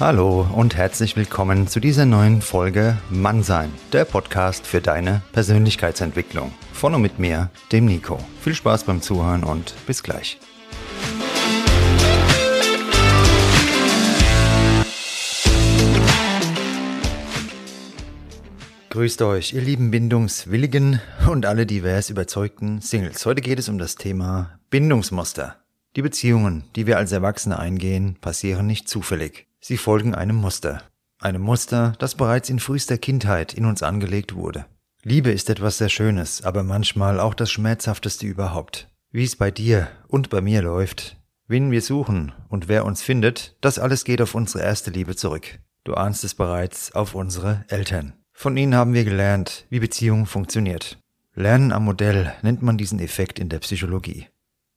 Hallo und herzlich willkommen zu dieser neuen Folge Mannsein, der Podcast für deine Persönlichkeitsentwicklung. Von und mit mir, dem Nico. Viel Spaß beim Zuhören und bis gleich. Grüßt euch, ihr lieben Bindungswilligen und alle divers überzeugten Singles. Heute geht es um das Thema Bindungsmuster. Die Beziehungen, die wir als Erwachsene eingehen, passieren nicht zufällig. Sie folgen einem Muster. Einem Muster, das bereits in frühester Kindheit in uns angelegt wurde. Liebe ist etwas sehr Schönes, aber manchmal auch das Schmerzhafteste überhaupt. Wie es bei dir und bei mir läuft, wen wir suchen und wer uns findet, das alles geht auf unsere erste Liebe zurück. Du ahnst es bereits, auf unsere Eltern. Von ihnen haben wir gelernt, wie Beziehung funktioniert. Lernen am Modell nennt man diesen Effekt in der Psychologie.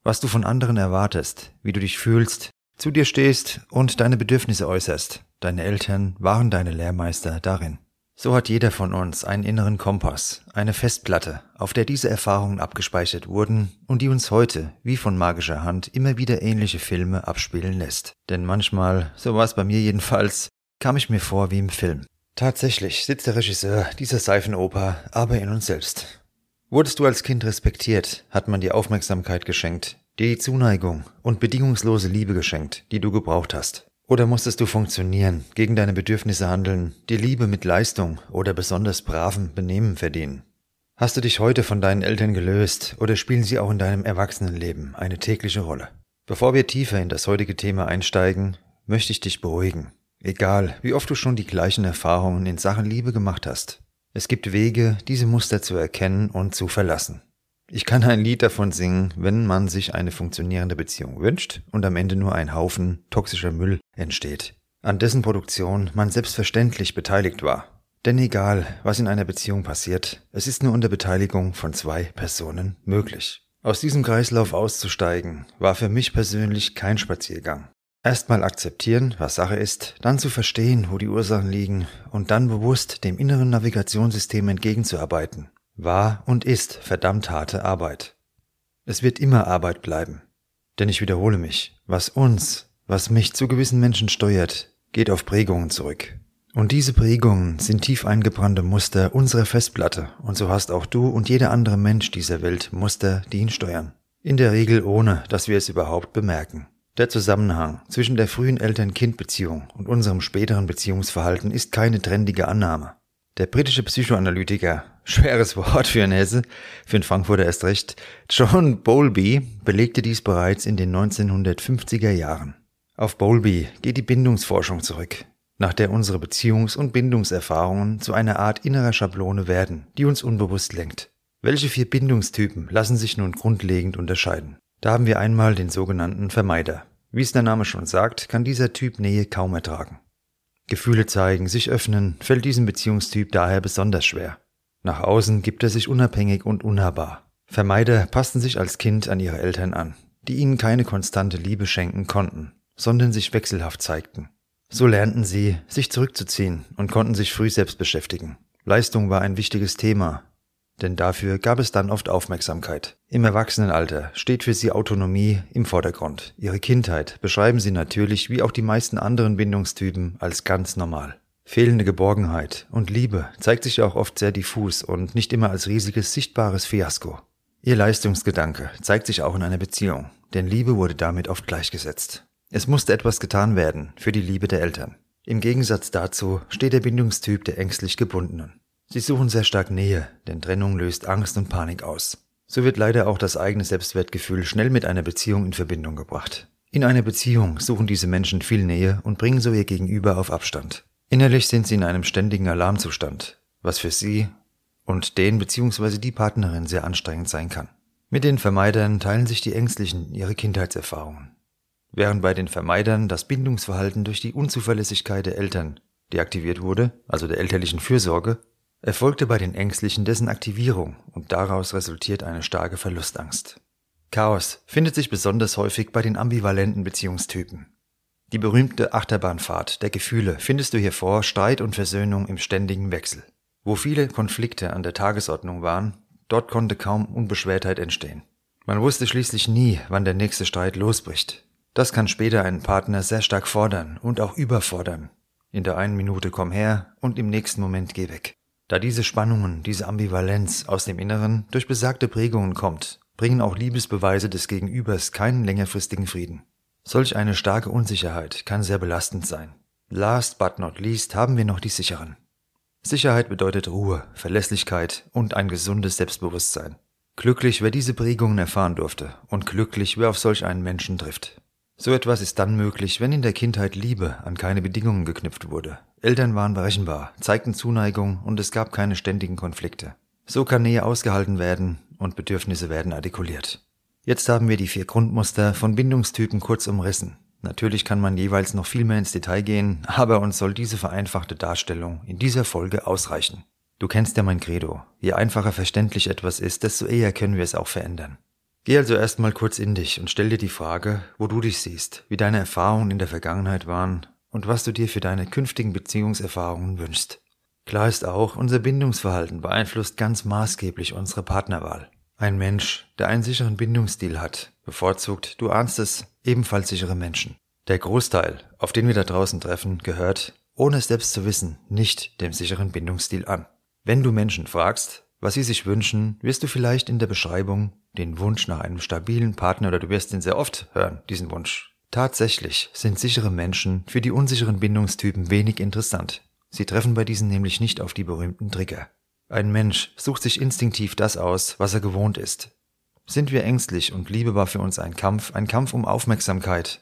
Was du von anderen erwartest, wie du dich fühlst, zu dir stehst und deine Bedürfnisse äußerst. Deine Eltern waren deine Lehrmeister darin. So hat jeder von uns einen inneren Kompass, eine Festplatte, auf der diese Erfahrungen abgespeichert wurden und die uns heute, wie von magischer Hand, immer wieder ähnliche Filme abspielen lässt. Denn manchmal, so war es bei mir jedenfalls, kam ich mir vor wie im Film. Tatsächlich sitzt der Regisseur dieser Seifenoper aber in uns selbst. Wurdest du als Kind respektiert, hat man dir Aufmerksamkeit geschenkt, dir die Zuneigung und bedingungslose Liebe geschenkt, die du gebraucht hast? Oder musstest du funktionieren, gegen deine Bedürfnisse handeln, die Liebe mit Leistung oder besonders braven Benehmen verdienen? Hast du dich heute von deinen Eltern gelöst oder spielen sie auch in deinem Erwachsenenleben eine tägliche Rolle? Bevor wir tiefer in das heutige Thema einsteigen, möchte ich dich beruhigen. Egal, wie oft du schon die gleichen Erfahrungen in Sachen Liebe gemacht hast. Es gibt Wege, diese Muster zu erkennen und zu verlassen. Ich kann ein Lied davon singen, wenn man sich eine funktionierende Beziehung wünscht und am Ende nur ein Haufen toxischer Müll entsteht, an dessen Produktion man selbstverständlich beteiligt war. Denn egal, was in einer Beziehung passiert, es ist nur unter Beteiligung von zwei Personen möglich. Aus diesem Kreislauf auszusteigen, war für mich persönlich kein Spaziergang. Erstmal akzeptieren, was Sache ist, dann zu verstehen, wo die Ursachen liegen und dann bewusst dem inneren Navigationssystem entgegenzuarbeiten war und ist verdammt harte Arbeit. Es wird immer Arbeit bleiben. Denn ich wiederhole mich, was uns, was mich zu gewissen Menschen steuert, geht auf Prägungen zurück. Und diese Prägungen sind tief eingebrannte Muster unserer Festplatte, und so hast auch du und jeder andere Mensch dieser Welt Muster, die ihn steuern. In der Regel ohne, dass wir es überhaupt bemerken. Der Zusammenhang zwischen der frühen Eltern-Kind-Beziehung und unserem späteren Beziehungsverhalten ist keine trendige Annahme. Der britische Psychoanalytiker, schweres Wort für einen Hesse, für einen Frankfurter erst recht, John Bowlby belegte dies bereits in den 1950er Jahren. Auf Bowlby geht die Bindungsforschung zurück, nach der unsere Beziehungs- und Bindungserfahrungen zu einer Art innerer Schablone werden, die uns unbewusst lenkt. Welche vier Bindungstypen lassen sich nun grundlegend unterscheiden? Da haben wir einmal den sogenannten Vermeider. Wie es der Name schon sagt, kann dieser Typ Nähe kaum ertragen. Gefühle zeigen, sich öffnen, fällt diesem Beziehungstyp daher besonders schwer. Nach außen gibt er sich unabhängig und unnahbar. Vermeider passten sich als Kind an ihre Eltern an, die ihnen keine konstante Liebe schenken konnten, sondern sich wechselhaft zeigten. So lernten sie, sich zurückzuziehen und konnten sich früh selbst beschäftigen. Leistung war ein wichtiges Thema, denn dafür gab es dann oft Aufmerksamkeit. Im Erwachsenenalter steht für sie Autonomie im Vordergrund. Ihre Kindheit beschreiben sie natürlich, wie auch die meisten anderen Bindungstypen, als ganz normal. Fehlende Geborgenheit und Liebe zeigt sich auch oft sehr diffus und nicht immer als riesiges sichtbares Fiasko. Ihr Leistungsgedanke zeigt sich auch in einer Beziehung, denn Liebe wurde damit oft gleichgesetzt. Es musste etwas getan werden für die Liebe der Eltern. Im Gegensatz dazu steht der Bindungstyp der ängstlich Gebundenen. Sie suchen sehr stark Nähe, denn Trennung löst Angst und Panik aus. So wird leider auch das eigene Selbstwertgefühl schnell mit einer Beziehung in Verbindung gebracht. In einer Beziehung suchen diese Menschen viel Nähe und bringen so ihr Gegenüber auf Abstand. Innerlich sind sie in einem ständigen Alarmzustand, was für sie und den bzw. die Partnerin sehr anstrengend sein kann. Mit den Vermeidern teilen sich die Ängstlichen ihre Kindheitserfahrungen. Während bei den Vermeidern das Bindungsverhalten durch die Unzuverlässigkeit der Eltern deaktiviert wurde, also der elterlichen Fürsorge, erfolgte bei den Ängstlichen dessen Aktivierung und daraus resultiert eine starke Verlustangst. Chaos findet sich besonders häufig bei den ambivalenten Beziehungstypen. Die berühmte Achterbahnfahrt der Gefühle findest du hier vor Streit und Versöhnung im ständigen Wechsel. Wo viele Konflikte an der Tagesordnung waren, dort konnte kaum Unbeschwertheit entstehen. Man wusste schließlich nie, wann der nächste Streit losbricht. Das kann später einen Partner sehr stark fordern und auch überfordern. In der einen Minute komm her und im nächsten Moment geh weg. Da diese Spannungen, diese Ambivalenz aus dem Inneren durch besagte Prägungen kommt, bringen auch Liebesbeweise des Gegenübers keinen längerfristigen Frieden. Solch eine starke Unsicherheit kann sehr belastend sein. Last but not least haben wir noch die sicheren. Sicherheit bedeutet Ruhe, Verlässlichkeit und ein gesundes Selbstbewusstsein. Glücklich, wer diese Prägungen erfahren durfte und glücklich, wer auf solch einen Menschen trifft. So etwas ist dann möglich, wenn in der Kindheit Liebe an keine Bedingungen geknüpft wurde. Eltern waren berechenbar, zeigten Zuneigung und es gab keine ständigen Konflikte. So kann Nähe ausgehalten werden und Bedürfnisse werden artikuliert. Jetzt haben wir die vier Grundmuster von Bindungstypen kurz umrissen. Natürlich kann man jeweils noch viel mehr ins Detail gehen, aber uns soll diese vereinfachte Darstellung in dieser Folge ausreichen. Du kennst ja mein Credo. Je einfacher verständlich etwas ist, desto eher können wir es auch verändern. Geh also erstmal kurz in dich und stell dir die Frage, wo du dich siehst, wie deine Erfahrungen in der Vergangenheit waren und was du dir für deine künftigen Beziehungserfahrungen wünschst. Klar ist auch, unser Bindungsverhalten beeinflusst ganz maßgeblich unsere Partnerwahl. Ein Mensch, der einen sicheren Bindungsstil hat, bevorzugt, du ahnst es, ebenfalls sichere Menschen. Der Großteil, auf den wir da draußen treffen, gehört, ohne es selbst zu wissen, nicht dem sicheren Bindungsstil an. Wenn du Menschen fragst, was sie sich wünschen, wirst du vielleicht in der Beschreibung den Wunsch nach einem stabilen Partner oder du wirst ihn sehr oft hören, diesen Wunsch. Tatsächlich sind sichere Menschen für die unsicheren Bindungstypen wenig interessant. Sie treffen bei diesen nämlich nicht auf die berühmten Trigger. Ein Mensch sucht sich instinktiv das aus, was er gewohnt ist. Sind wir ängstlich und Liebe war für uns ein Kampf, ein Kampf um Aufmerksamkeit,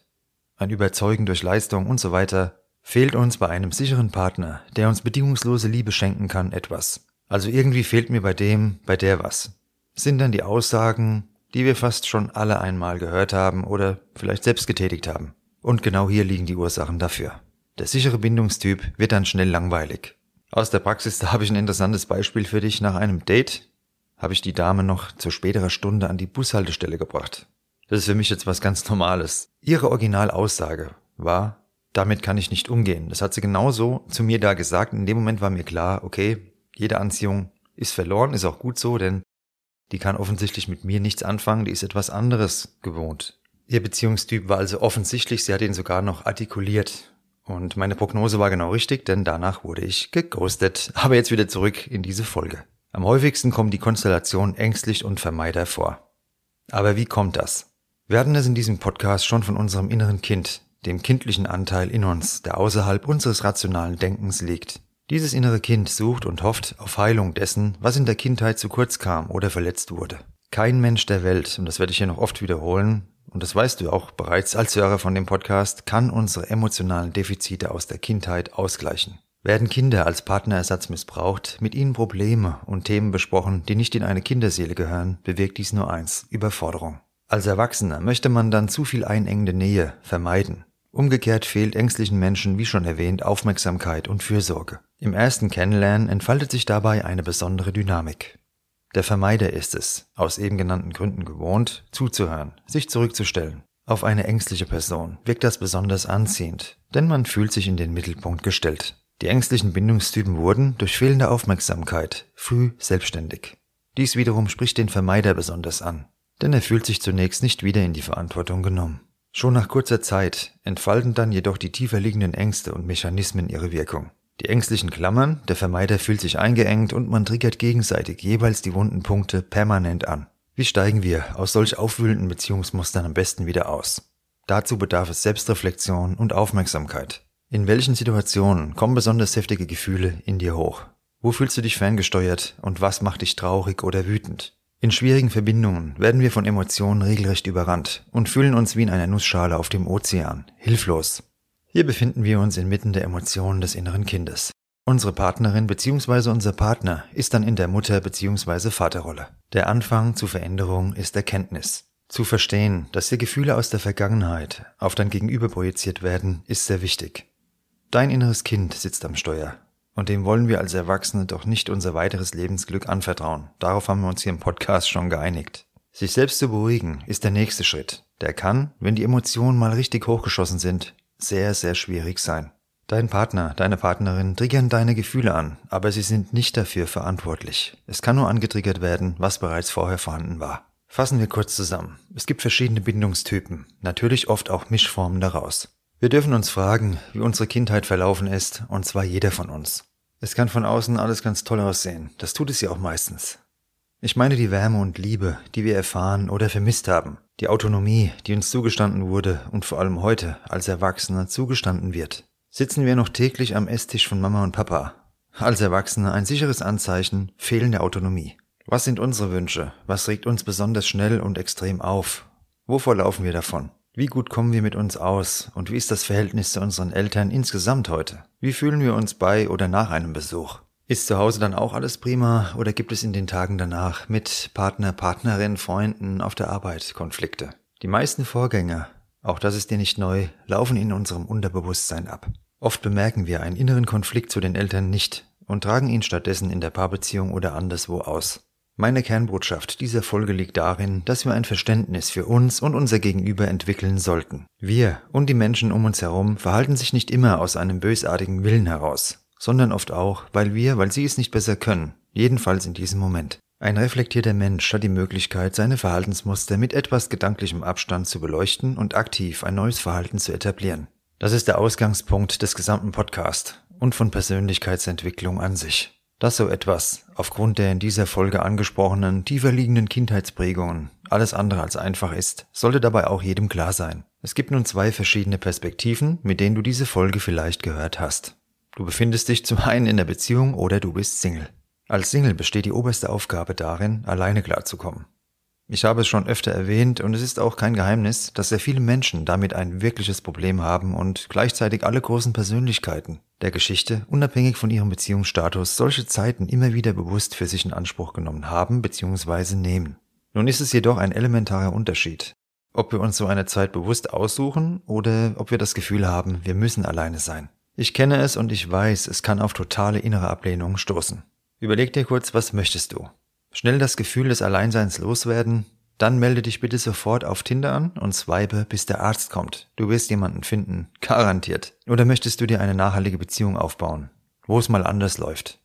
ein Überzeugen durch Leistung und so weiter, fehlt uns bei einem sicheren Partner, der uns bedingungslose Liebe schenken kann, etwas. Also irgendwie fehlt mir bei dem, bei der was. Sind dann die Aussagen, die wir fast schon alle einmal gehört haben oder vielleicht selbst getätigt haben. Und genau hier liegen die Ursachen dafür. Der sichere Bindungstyp wird dann schnell langweilig. Aus der Praxis, da habe ich ein interessantes Beispiel für dich. Nach einem Date habe ich die Dame noch zu späterer Stunde an die Bushaltestelle gebracht. Das ist für mich jetzt was ganz Normales. Ihre Originalaussage war, damit kann ich nicht umgehen. Das hat sie genauso zu mir da gesagt. In dem Moment war mir klar, okay, jede Anziehung ist verloren, ist auch gut so, denn die kann offensichtlich mit mir nichts anfangen, die ist etwas anderes gewohnt. Ihr Beziehungstyp war also offensichtlich, sie hat ihn sogar noch artikuliert. Und meine Prognose war genau richtig, denn danach wurde ich geghostet. Aber jetzt wieder zurück in diese Folge. Am häufigsten kommen die Konstellationen ängstlich und Vermeider vor. Aber wie kommt das? Wir hatten es in diesem Podcast schon von unserem inneren Kind, dem kindlichen Anteil in uns, der außerhalb unseres rationalen Denkens liegt. Dieses innere Kind sucht und hofft auf Heilung dessen, was in der Kindheit zu kurz kam oder verletzt wurde. Kein Mensch der Welt, und das werde ich hier noch oft wiederholen, und das weißt du auch bereits als Hörer von dem Podcast, kann unsere emotionalen Defizite aus der Kindheit ausgleichen. Werden Kinder als Partnerersatz missbraucht, mit ihnen Probleme und Themen besprochen, die nicht in eine Kinderseele gehören, bewirkt dies nur eins, Überforderung. Als Erwachsener möchte man dann zu viel einengende Nähe vermeiden. Umgekehrt fehlt ängstlichen Menschen, wie schon erwähnt, Aufmerksamkeit und Fürsorge. Im ersten Kennenlernen entfaltet sich dabei eine besondere Dynamik. Der Vermeider ist es, aus eben genannten Gründen gewohnt, zuzuhören, sich zurückzustellen. Auf eine ängstliche Person wirkt das besonders anziehend, denn man fühlt sich in den Mittelpunkt gestellt. Die ängstlichen Bindungstypen wurden durch fehlende Aufmerksamkeit früh selbstständig. Dies wiederum spricht den Vermeider besonders an, denn er fühlt sich zunächst nicht wieder in die Verantwortung genommen. Schon nach kurzer Zeit entfalten dann jedoch die tiefer liegenden Ängste und Mechanismen ihre Wirkung. Die ängstlichen Klammern, der Vermeider fühlt sich eingeengt und man triggert gegenseitig jeweils die wunden Punkte permanent an. Wie steigen wir aus solch aufwühlenden Beziehungsmustern am besten wieder aus? Dazu bedarf es Selbstreflexion und Aufmerksamkeit. In welchen Situationen kommen besonders heftige Gefühle in dir hoch? Wo fühlst du dich ferngesteuert und was macht dich traurig oder wütend? In schwierigen Verbindungen werden wir von Emotionen regelrecht überrannt und fühlen uns wie in einer Nussschale auf dem Ozean, hilflos. Hier befinden wir uns inmitten der Emotionen des inneren Kindes. Unsere Partnerin bzw. unser Partner ist dann in der Mutter bzw. Vaterrolle. Der Anfang zur Veränderung ist Erkenntnis. Zu verstehen, dass hier Gefühle aus der Vergangenheit auf dein Gegenüber projiziert werden, ist sehr wichtig. Dein inneres Kind sitzt am Steuer und dem wollen wir als Erwachsene doch nicht unser weiteres Lebensglück anvertrauen. Darauf haben wir uns hier im Podcast schon geeinigt. Sich selbst zu beruhigen ist der nächste Schritt. Der kann, wenn die Emotionen mal richtig hochgeschossen sind, sehr, sehr schwierig sein. Dein Partner, deine Partnerin triggern deine Gefühle an, aber sie sind nicht dafür verantwortlich. Es kann nur angetriggert werden, was bereits vorher vorhanden war. Fassen wir kurz zusammen. Es gibt verschiedene Bindungstypen, natürlich oft auch Mischformen daraus. Wir dürfen uns fragen, wie unsere Kindheit verlaufen ist, und zwar jeder von uns. Es kann von außen alles ganz toll aussehen, das tut es ja auch meistens. Ich meine die Wärme und Liebe, die wir erfahren oder vermisst haben, die Autonomie, die uns zugestanden wurde und vor allem heute als Erwachsene zugestanden wird. Sitzen wir noch täglich am Esstisch von Mama und Papa. Als Erwachsene ein sicheres Anzeichen fehlende Autonomie. Was sind unsere Wünsche? Was regt uns besonders schnell und extrem auf? Wovor laufen wir davon? Wie gut kommen wir mit uns aus und wie ist das Verhältnis zu unseren Eltern insgesamt heute? Wie fühlen wir uns bei oder nach einem Besuch? Ist zu Hause dann auch alles prima oder gibt es in den Tagen danach mit Partner, Partnerin, Freunden auf der Arbeit Konflikte? Die meisten Vorgänge, auch das ist dir nicht neu, laufen in unserem Unterbewusstsein ab. Oft bemerken wir einen inneren Konflikt zu den Eltern nicht und tragen ihn stattdessen in der Paarbeziehung oder anderswo aus. Meine Kernbotschaft dieser Folge liegt darin, dass wir ein Verständnis für uns und unser Gegenüber entwickeln sollten. Wir und die Menschen um uns herum verhalten sich nicht immer aus einem bösartigen Willen heraus, sondern oft auch, weil wir, weil sie es nicht besser können, jedenfalls in diesem Moment. Ein reflektierter Mensch hat die Möglichkeit, seine Verhaltensmuster mit etwas gedanklichem Abstand zu beleuchten und aktiv ein neues Verhalten zu etablieren. Das ist der Ausgangspunkt des gesamten Podcasts und von Persönlichkeitsentwicklung an sich. Dass so etwas, aufgrund der in dieser Folge angesprochenen, tiefer liegenden Kindheitsprägungen, alles andere als einfach ist, sollte dabei auch jedem klar sein. Es gibt nun zwei verschiedene Perspektiven, mit denen du diese Folge vielleicht gehört hast. Du befindest dich zum einen in der Beziehung oder du bist Single. Als Single besteht die oberste Aufgabe darin, alleine klarzukommen. Ich habe es schon öfter erwähnt und es ist auch kein Geheimnis, dass sehr viele Menschen damit ein wirkliches Problem haben und gleichzeitig alle großen Persönlichkeiten der Geschichte, unabhängig von ihrem Beziehungsstatus, solche Zeiten immer wieder bewusst für sich in Anspruch genommen haben bzw. nehmen. Nun ist es jedoch ein elementarer Unterschied, ob wir uns so eine Zeit bewusst aussuchen oder ob wir das Gefühl haben, wir müssen alleine sein. Ich kenne es und ich weiß, es kann auf totale innere Ablehnung stoßen. Überleg dir kurz, was möchtest du? Schnell das Gefühl des Alleinseins loswerden, dann melde dich bitte sofort auf Tinder an und swipe, bis der Arzt kommt. Du wirst jemanden finden, garantiert. Oder möchtest du dir eine nachhaltige Beziehung aufbauen, wo es mal anders läuft?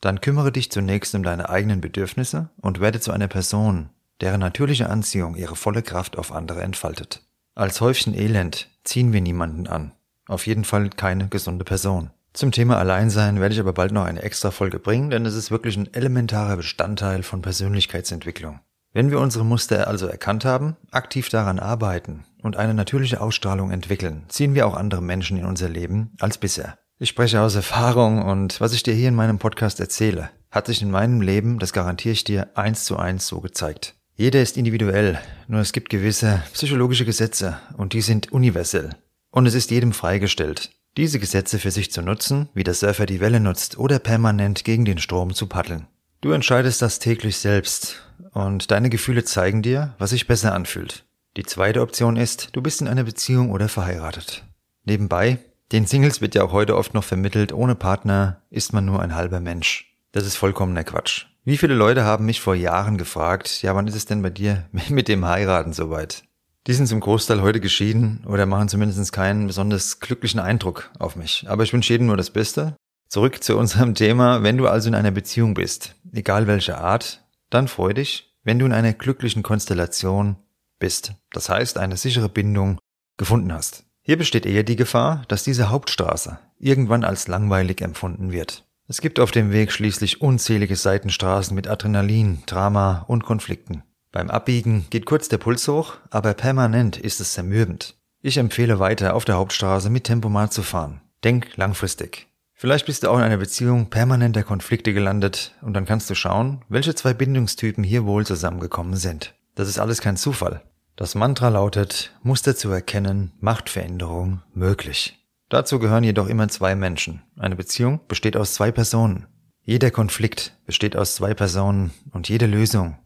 Dann kümmere dich zunächst um deine eigenen Bedürfnisse und werde zu einer Person, deren natürliche Anziehung ihre volle Kraft auf andere entfaltet. Als Häufchen Elend ziehen wir niemanden an. Auf jeden Fall keine gesunde Person. Zum Thema Alleinsein werde ich aber bald noch eine extra Folge bringen, denn es ist wirklich ein elementarer Bestandteil von Persönlichkeitsentwicklung. Wenn wir unsere Muster also erkannt haben, aktiv daran arbeiten und eine natürliche Ausstrahlung entwickeln, ziehen wir auch andere Menschen in unser Leben als bisher. Ich spreche aus Erfahrung und was ich dir hier in meinem Podcast erzähle, hat sich in meinem Leben, das garantiere ich dir, eins zu eins so gezeigt. Jeder ist individuell, nur es gibt gewisse psychologische Gesetze und die sind universell. Und es ist jedem freigestellt, diese Gesetze für sich zu nutzen, wie der Surfer die Welle nutzt, oder permanent gegen den Strom zu paddeln. Du entscheidest das täglich selbst und deine Gefühle zeigen dir, was sich besser anfühlt. Die zweite Option ist, du bist in einer Beziehung oder verheiratet. Nebenbei, den Singles wird ja auch heute oft noch vermittelt, ohne Partner ist man nur ein halber Mensch. Das ist vollkommener Quatsch. Wie viele Leute haben mich vor Jahren gefragt, ja, wann ist es denn bei dir mit dem Heiraten soweit? Die sind zum Großteil heute geschieden oder machen zumindest keinen besonders glücklichen Eindruck auf mich. Aber ich wünsche jedem nur das Beste. Zurück zu unserem Thema. Wenn du also in einer Beziehung bist, egal welche Art, dann freu dich, wenn du in einer glücklichen Konstellation bist. Das heißt, eine sichere Bindung gefunden hast. Hier besteht eher die Gefahr, dass diese Hauptstraße irgendwann als langweilig empfunden wird. Es gibt auf dem Weg schließlich unzählige Seitenstraßen mit Adrenalin, Drama und Konflikten. Beim Abbiegen geht kurz der Puls hoch, aber permanent ist es zermürbend. Ich empfehle weiter auf der Hauptstraße mit Tempomat zu fahren. Denk langfristig. Vielleicht bist du auch in einer Beziehung permanenter Konflikte gelandet und dann kannst du schauen, welche zwei Bindungstypen hier wohl zusammengekommen sind. Das ist alles kein Zufall. Das Mantra lautet, Muster zu erkennen, macht Veränderung möglich. Dazu gehören jedoch immer zwei Menschen. Eine Beziehung besteht aus zwei Personen. Jeder Konflikt besteht aus zwei Personen und jede Lösung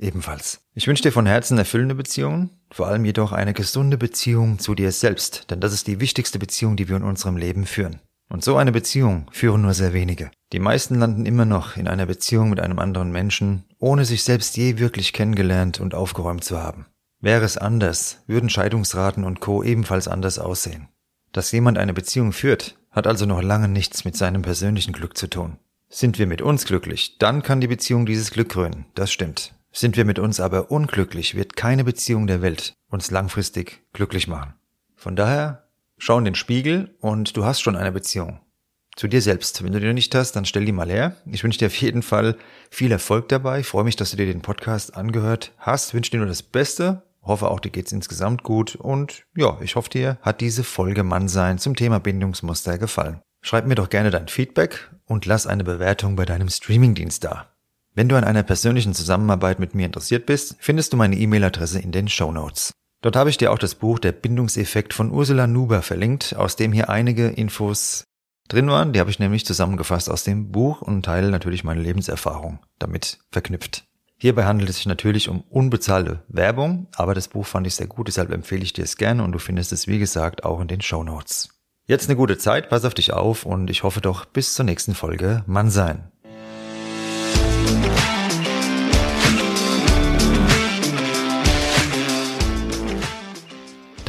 ebenfalls. Ich wünsche dir von Herzen erfüllende Beziehungen, vor allem jedoch eine gesunde Beziehung zu dir selbst, denn das ist die wichtigste Beziehung, die wir in unserem Leben führen. Und so eine Beziehung führen nur sehr wenige. Die meisten landen immer noch in einer Beziehung mit einem anderen Menschen, ohne sich selbst je wirklich kennengelernt und aufgeräumt zu haben. Wäre es anders, würden Scheidungsraten und Co. ebenfalls anders aussehen. Dass jemand eine Beziehung führt, hat also noch lange nichts mit seinem persönlichen Glück zu tun. Sind wir mit uns glücklich, dann kann die Beziehung dieses Glück krönen, das stimmt. Sind wir mit uns aber unglücklich, wird keine Beziehung der Welt uns langfristig glücklich machen. Von daher Schau in den Spiegel und du hast schon eine Beziehung. Zu dir selbst. Wenn du die nicht hast, dann stell die mal her. Ich wünsche dir auf jeden Fall viel Erfolg dabei. Ich freue mich, dass du dir den Podcast angehört hast. Ich wünsche dir nur das Beste. Hoffe auch, dir geht's insgesamt gut. Und ja, ich hoffe dir hat diese Folge Mannsein zum Thema Bindungsmuster gefallen. Schreib mir doch gerne dein Feedback und lass eine Bewertung bei deinem Streamingdienst da. Wenn du an einer persönlichen Zusammenarbeit mit mir interessiert bist, findest du meine E-Mail-Adresse in den Show Notes. Dort habe ich dir auch das Buch Der Bindungseffekt von Ursula Nuber verlinkt, aus dem hier einige Infos drin waren. Die habe ich nämlich zusammengefasst aus dem Buch und teile natürlich meine Lebenserfahrung damit verknüpft. Hierbei handelt es sich natürlich um unbezahlte Werbung, aber das Buch fand ich sehr gut, deshalb empfehle ich dir es gerne und du findest es wie gesagt auch in den Show Notes. Jetzt eine gute Zeit, pass auf dich auf und ich hoffe doch bis zur nächsten Folge Mann sein.